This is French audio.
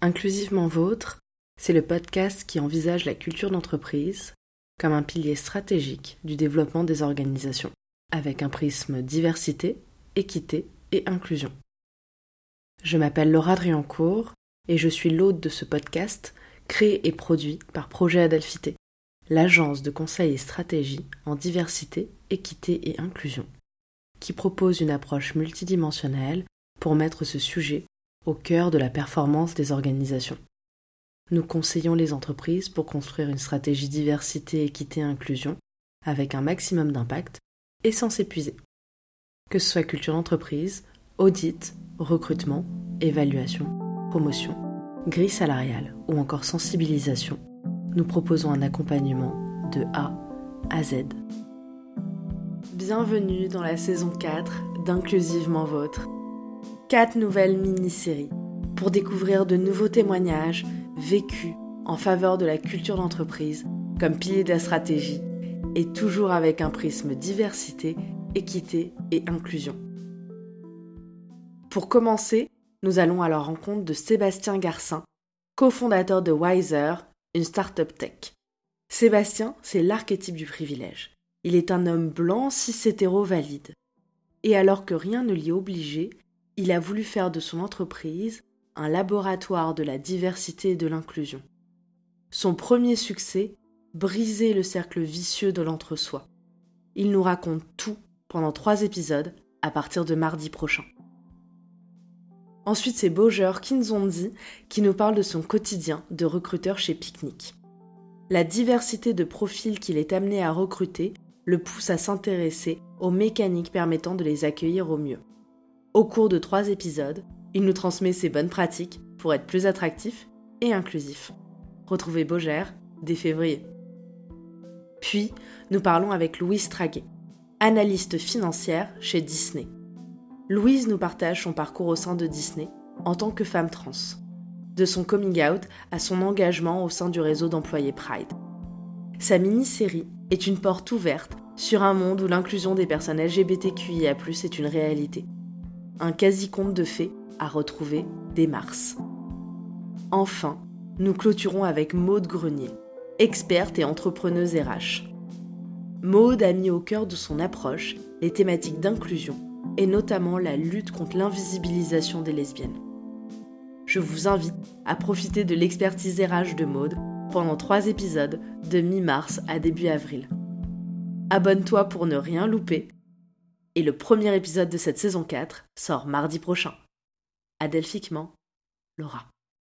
Inclusivement Vôtre, c'est le podcast qui envisage la culture d'entreprise comme un pilier stratégique du développement des organisations, avec un prisme diversité, équité et inclusion. Je m'appelle Laura Driancourt et je suis l'hôte de ce podcast créé et produit par Projet Adelphité, l'agence de conseil et stratégie en diversité, équité et inclusion, qui propose une approche multidimensionnelle pour mettre ce sujet au cœur de la performance des organisations. Nous conseillons les entreprises pour construire une stratégie diversité, équité inclusion avec un maximum d'impact et sans s'épuiser. Que ce soit culture d'entreprise, audit, recrutement, évaluation, promotion, grille salariale ou encore sensibilisation, nous proposons un accompagnement de A à Z. Bienvenue dans la saison 4 d'Inclusivement Vôtre quatre nouvelles mini-séries pour découvrir de nouveaux témoignages vécus en faveur de la culture d'entreprise comme pilier de la stratégie et toujours avec un prisme diversité, équité et inclusion. Pour commencer, nous allons à la rencontre de Sébastien Garcin, cofondateur de Wiser, une start-up tech. Sébastien, c'est l'archétype du privilège. Il est un homme blanc cis-hétéro valide. Et alors que rien ne l'y obligeait, il a voulu faire de son entreprise un laboratoire de la diversité et de l'inclusion. Son premier succès, briser le cercle vicieux de l'entre-soi. Il nous raconte tout pendant trois épisodes à partir de mardi prochain. Ensuite, c'est Boger Kinzondi qui nous parle de son quotidien de recruteur chez Picnic. La diversité de profils qu'il est amené à recruter le pousse à s'intéresser aux mécaniques permettant de les accueillir au mieux. Au cours de trois épisodes, il nous transmet ses bonnes pratiques pour être plus attractif et inclusif. Retrouvez Beaugère dès février. Puis, nous parlons avec Louise Traguet, analyste financière chez Disney. Louise nous partage son parcours au sein de Disney en tant que femme trans, de son coming out à son engagement au sein du réseau d'employés Pride. Sa mini-série est une porte ouverte sur un monde où l'inclusion des personnes LGBTQIA+ est une réalité un quasi-conte de fées à retrouver dès mars. Enfin, nous clôturons avec Maude Grenier, experte et entrepreneuse RH. Maude a mis au cœur de son approche les thématiques d'inclusion et notamment la lutte contre l'invisibilisation des lesbiennes. Je vous invite à profiter de l'expertise RH de Maude pendant trois épisodes de mi-mars à début avril. Abonne-toi pour ne rien louper et le premier épisode de cette saison 4 sort mardi prochain. Adelphiquement, Laura.